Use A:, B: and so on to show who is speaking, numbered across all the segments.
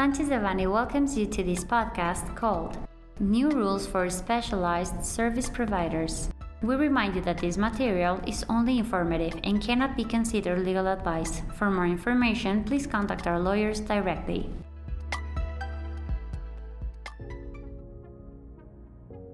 A: Sanchez Devanny welcomes you to this podcast called New Rules for Specialized Service Providers. We remind you that this material is only informative and cannot be considered legal advice. For more information, please contact our lawyers directly.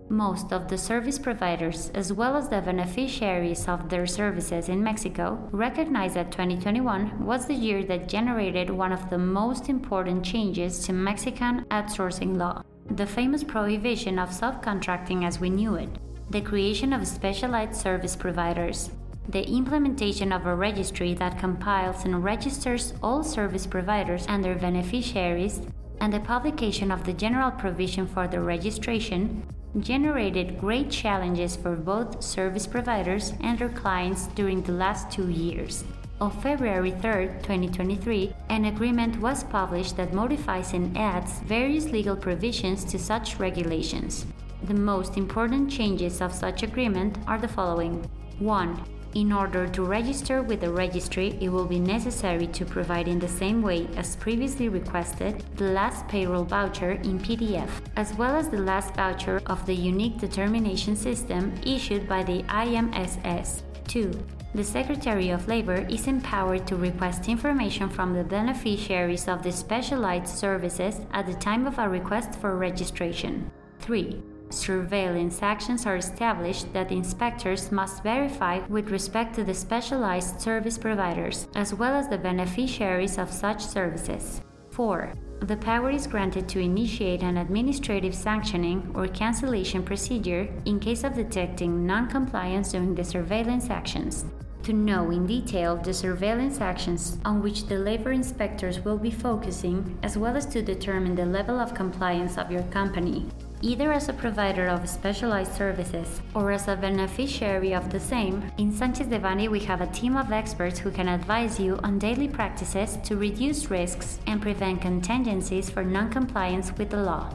A: Most of the service providers, as well as the beneficiaries of their services in Mexico, recognize that 2021 was the year that generated one of the most important changes to Mexican outsourcing law the famous prohibition of subcontracting as we knew it, the creation of specialized service providers, the implementation of a registry that compiles and registers all service providers and their beneficiaries, and the publication of the general provision for the registration generated great challenges for both service providers and their clients during the last two years. On February 3, 2023, an agreement was published that modifies and adds various legal provisions to such regulations. The most important changes of such agreement are the following 1. In order to register with the registry, it will be necessary to provide in the same way as previously requested the last payroll voucher in PDF, as well as the last voucher of the unique determination system issued by the IMSS. 2. The Secretary of Labor is empowered to request information from the beneficiaries of the specialized services at the time of a request for registration. 3 surveillance actions are established that inspectors must verify with respect to the specialized service providers, as well as the beneficiaries of such services. 4. The power is granted to initiate an administrative sanctioning or cancellation procedure in case of detecting non-compliance during the surveillance actions. To know in detail the surveillance actions on which the labor inspectors will be focusing, as well as to determine the level of compliance of your company either as a provider of specialized services or as a beneficiary of the same, in Sanchez Devanny we have a team of experts who can advise you on daily practices to reduce risks and prevent contingencies for non-compliance with the law.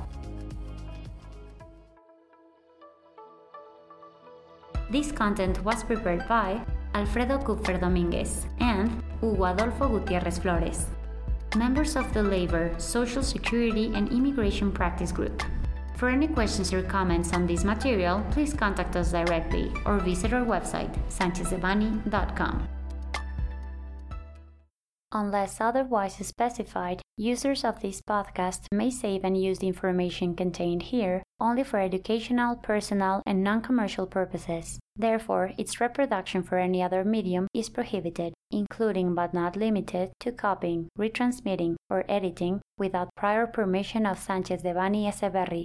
A: This content was prepared by Alfredo Kupfer Dominguez and Hugo Adolfo Gutierrez Flores, members of the Labor, Social Security, and Immigration Practice Group. For any questions or comments on this material, please contact us directly or visit our website, sanchezdevanny.com. Unless otherwise specified, users of this podcast may save and use the information contained here only for educational, personal, and non commercial purposes. Therefore, its reproduction for any other medium is prohibited, including but not limited to copying, retransmitting, or editing without prior permission of Sanchez Devanny Eseverri,